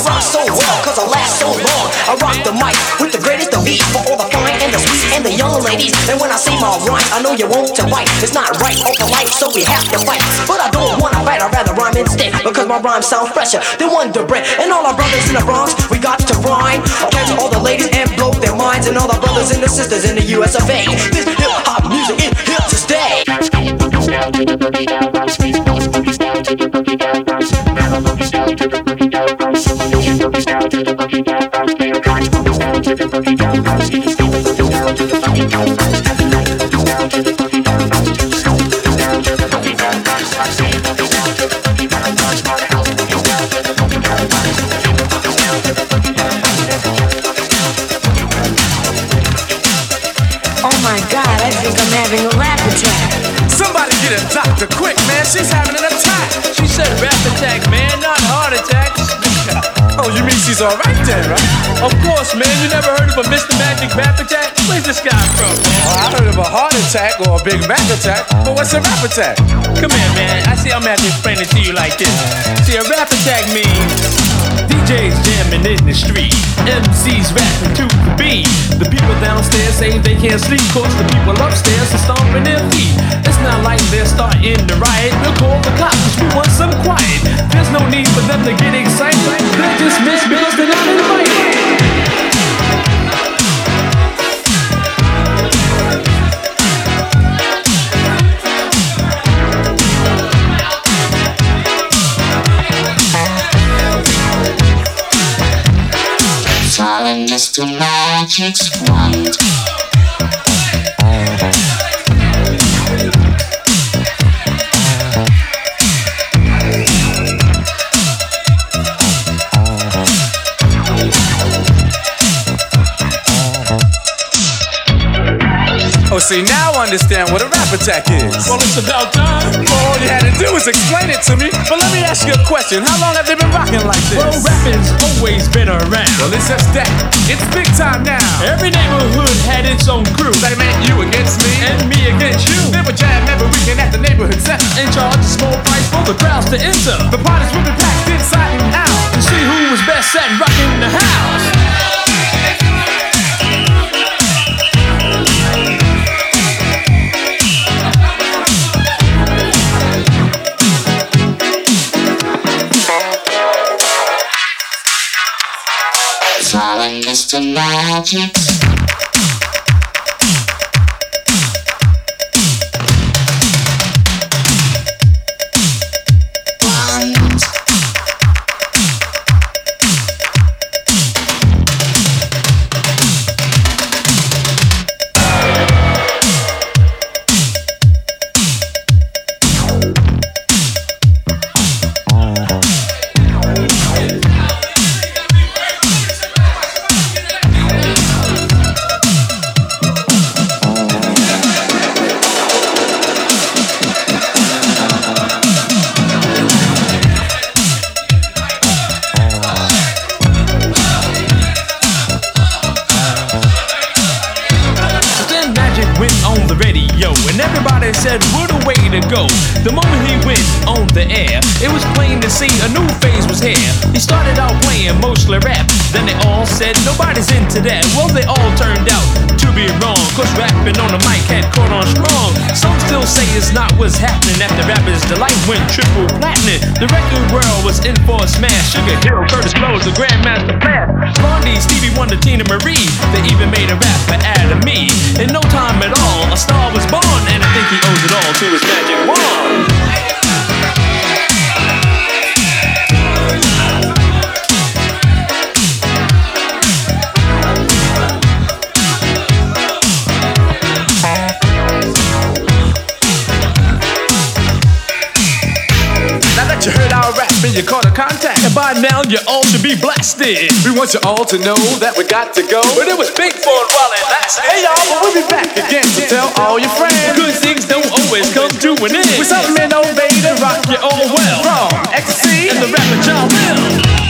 I rock so well, cause I last so long. I rock the mic with the greatest of beat for all the fine and the sweet and the young ladies. And when I say my rhymes, I know you want to bite. It's not right or polite, so we have to fight. But I don't wanna fight, I'd rather rhyme instead. Because my rhymes sound fresher than Wonder Bread. And all our brothers in the Bronx, we got to rhyme. Catch all the ladies and blow their minds. And all the brothers and the sisters in the US of A. This hip hop music is here to stay. Oh my god, I think I'm having a rap attack. Somebody get a doctor quick, man. She's having an attack. She said rap attack, she's alright then, right? Of course, man. You never heard of a Mr. Magic rap attack? Where's this guy from? Well, oh, I heard of a heart attack or a Big Mac attack, but what's a rap attack? Come here, man. I see I'm gonna have to explain it to you like this. See, a rap attack means DJs jamming in the street, MCs rapping to the beat. The people downstairs say they can't sleep, cause the people upstairs are stomping their feet. It's not like they're starting to riot. We'll call the cops, cause we want some quiet. There's no need for them to get excited. They're just misbills, they're not invited. Mr. Magic's right. Oh, see, now I understand what a rap attack is. Well, it's about time. All you had to do was explain it to me. But let me ask you a question. How long have they been rocking like this? Well, rapping's always been around. Well, it's just that. It's big time now. Every neighborhood had its own crew. They meant you against me. And me against you. Then we jam every weekend at the neighborhood center. And charge a small price for the crowds to enter. The parties will be packed inside and out. To see who was best at rocking the house. Calling Mr. Magic's right. Said, Go. The moment he went on the air, it was plain to see a new phase was here. He started out playing mostly rap, then they all said, Nobody's into that. Well, they all turned out to be wrong, cause rapping on the mic had caught on strong. Some still say it's not what's happening after rappers' delight went triple platinum. The record world was in for a smash. Sugar Hill, Kurtis Blow, the Grandmaster Flash. Blondie, Stevie Wonder, Teena Marie. They even made a rap for of me. In no time at all, a star was born, and I think he owes it all to his magic wand. By now, you all should be blasted. We want you all to know that we got to go. But it was big fun while it lasted. Hey y'all, but we'll be back again to tell all your friends. Good things don't always come to an end. With something innovative, rock you all well. from ecstasy. And the rapper John Will.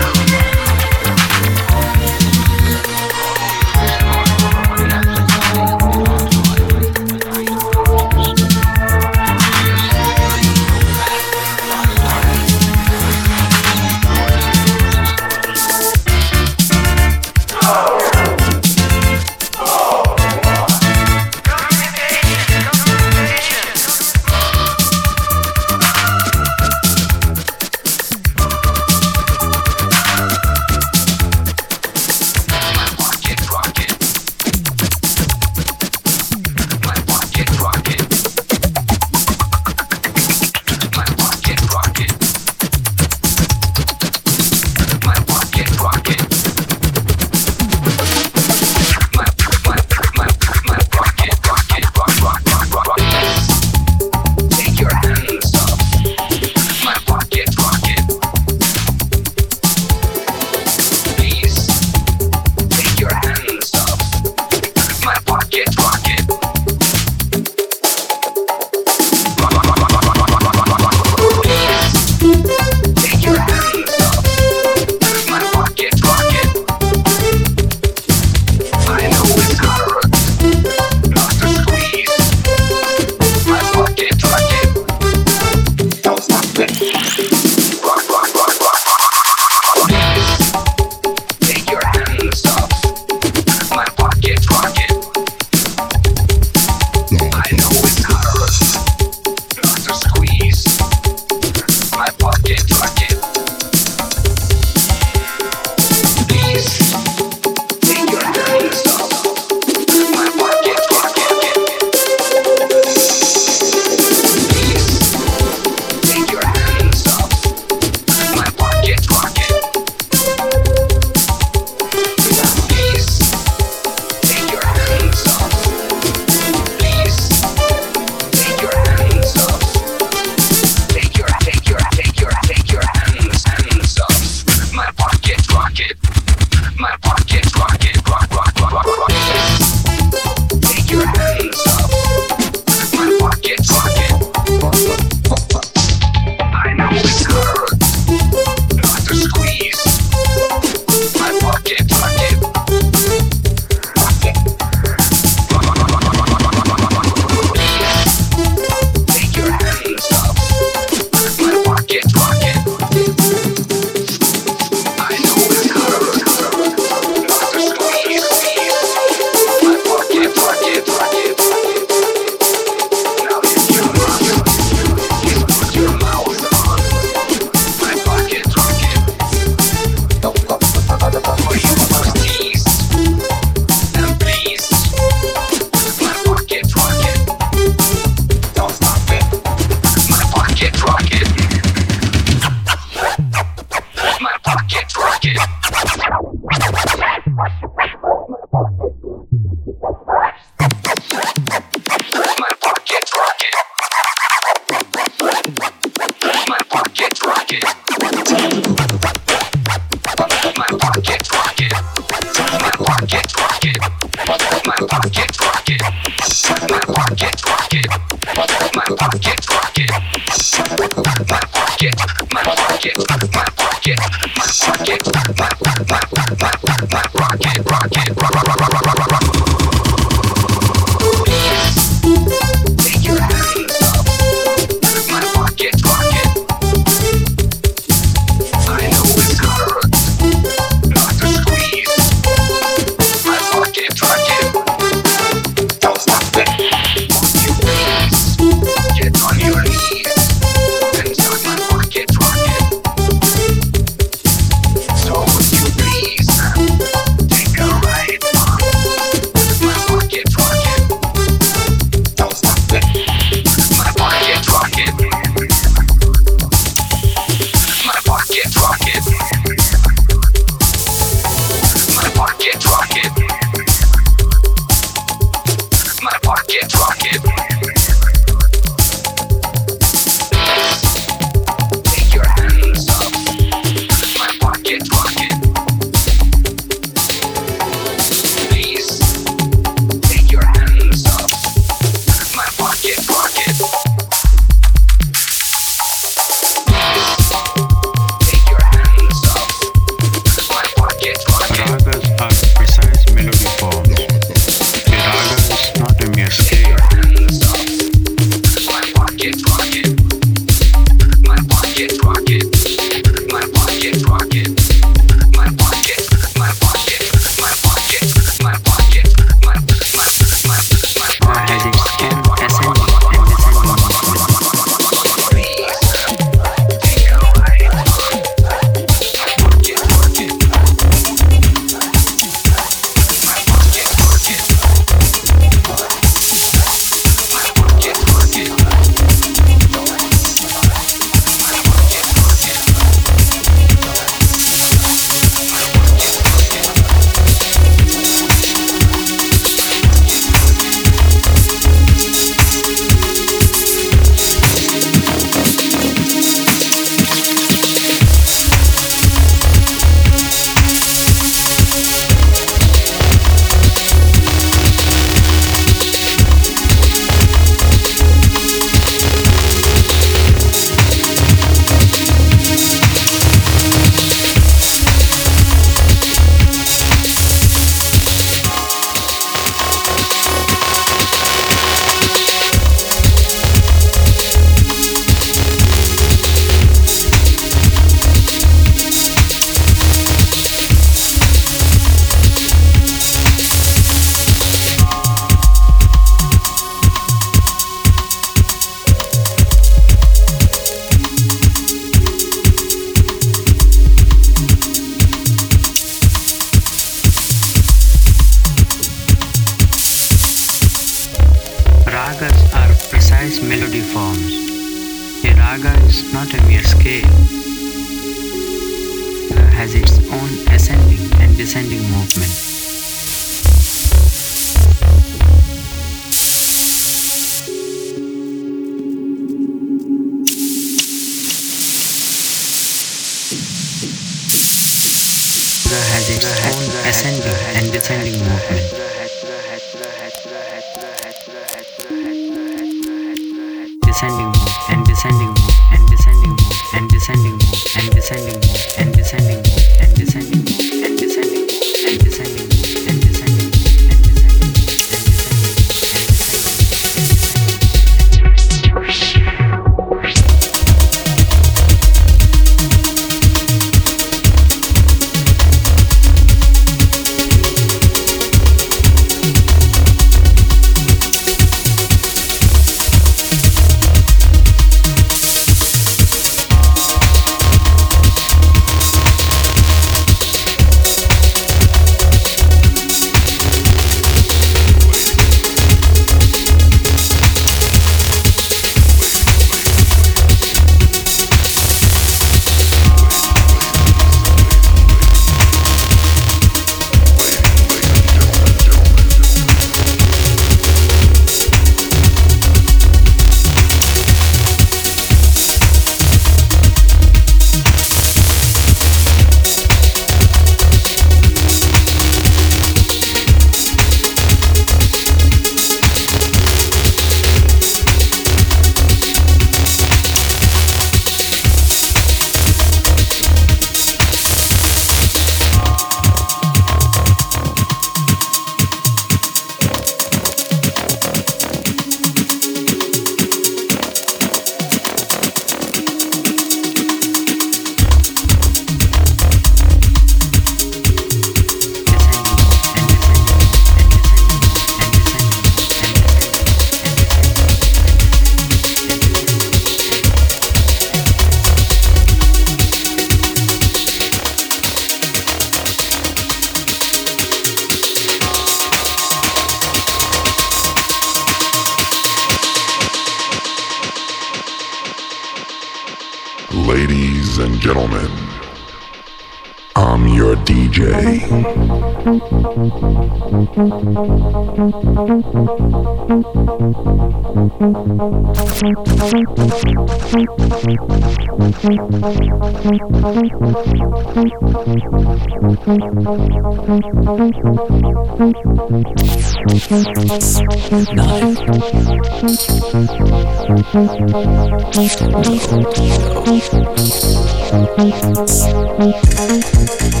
Nine.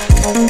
In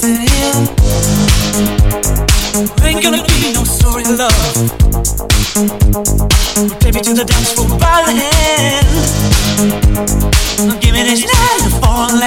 Ain't gonna be no sorry love. Pay me to the dance floor by the hand. Give me this night in a foreign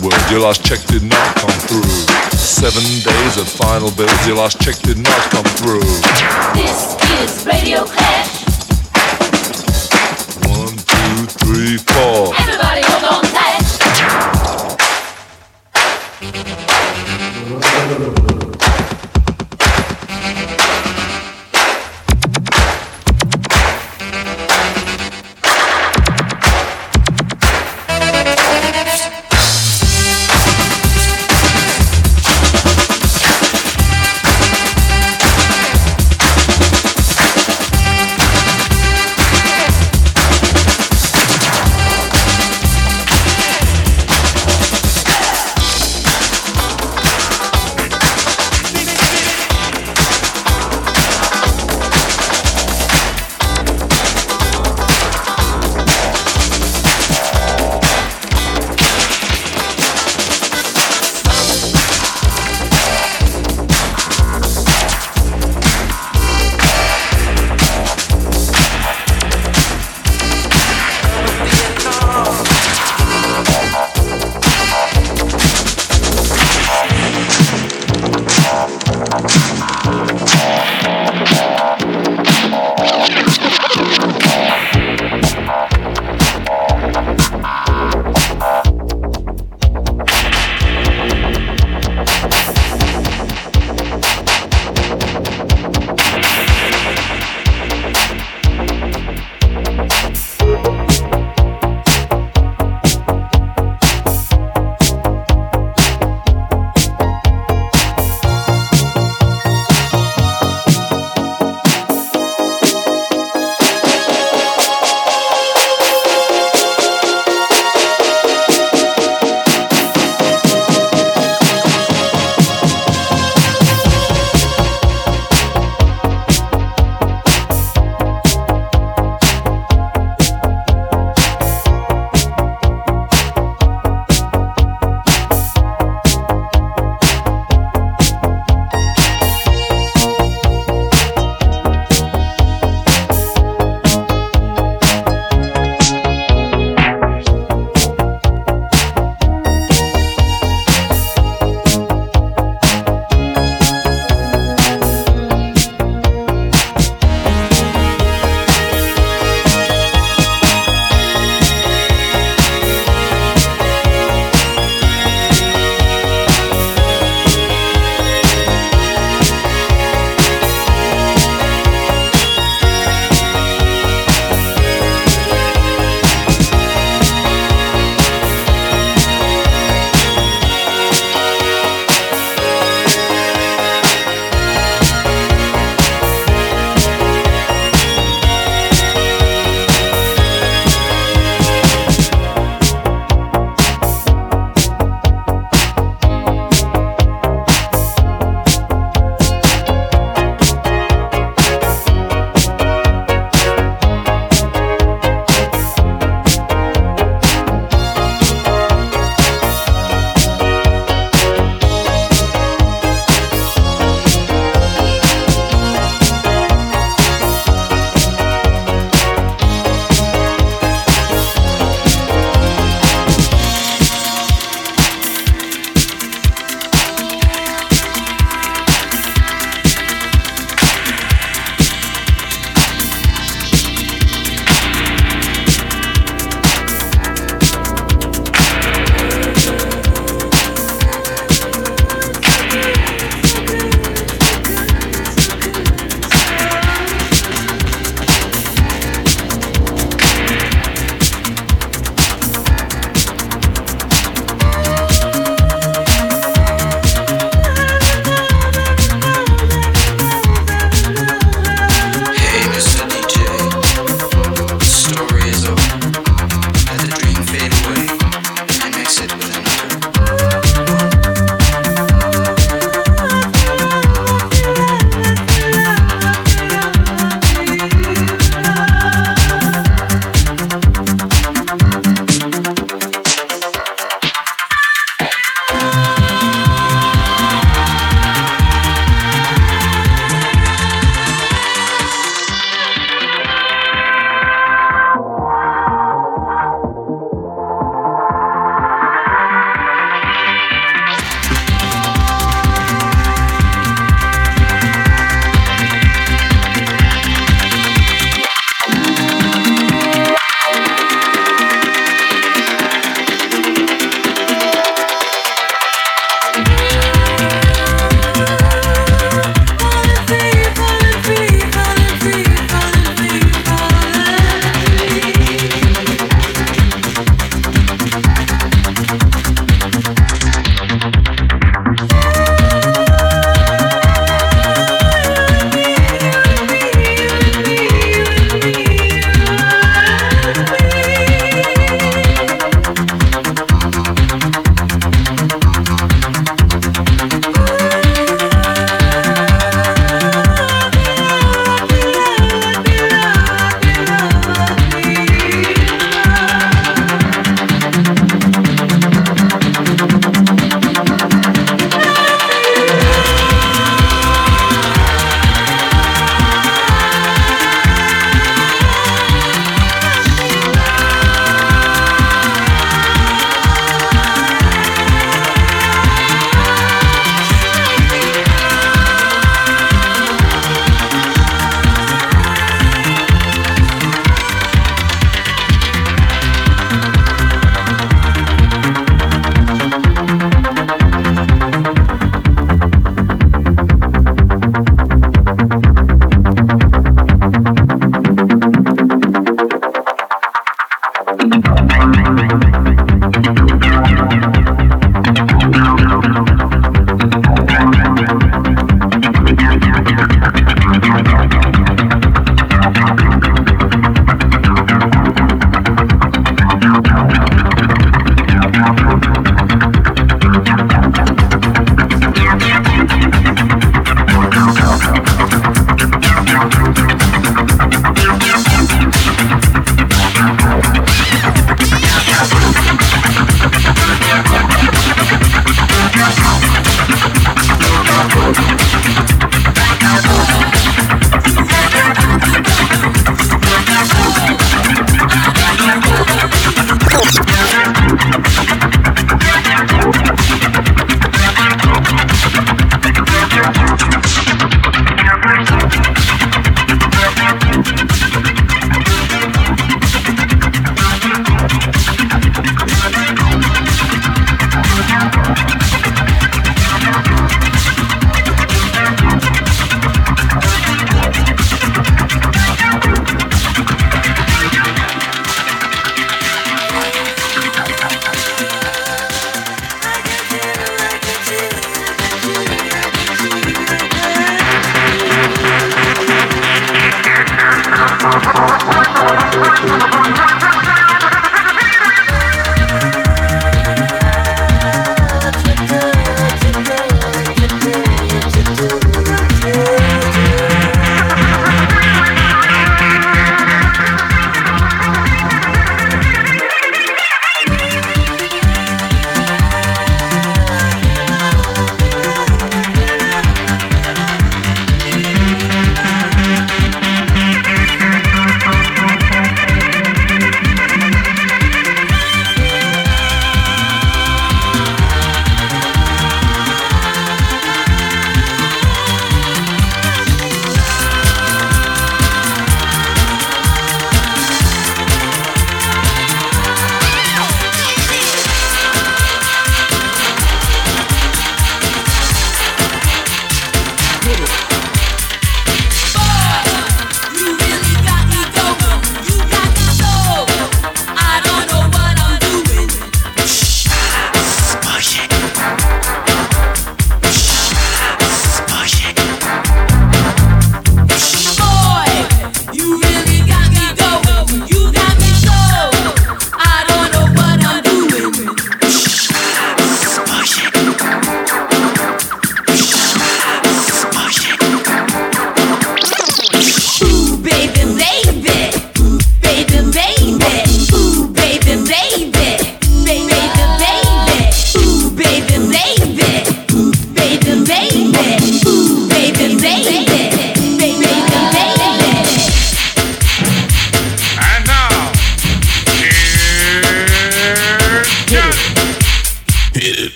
this is Renter World. Your last check did not come through. Seven days of final bills, your last check did not come through. This is Radio Clash. One, two, three, four.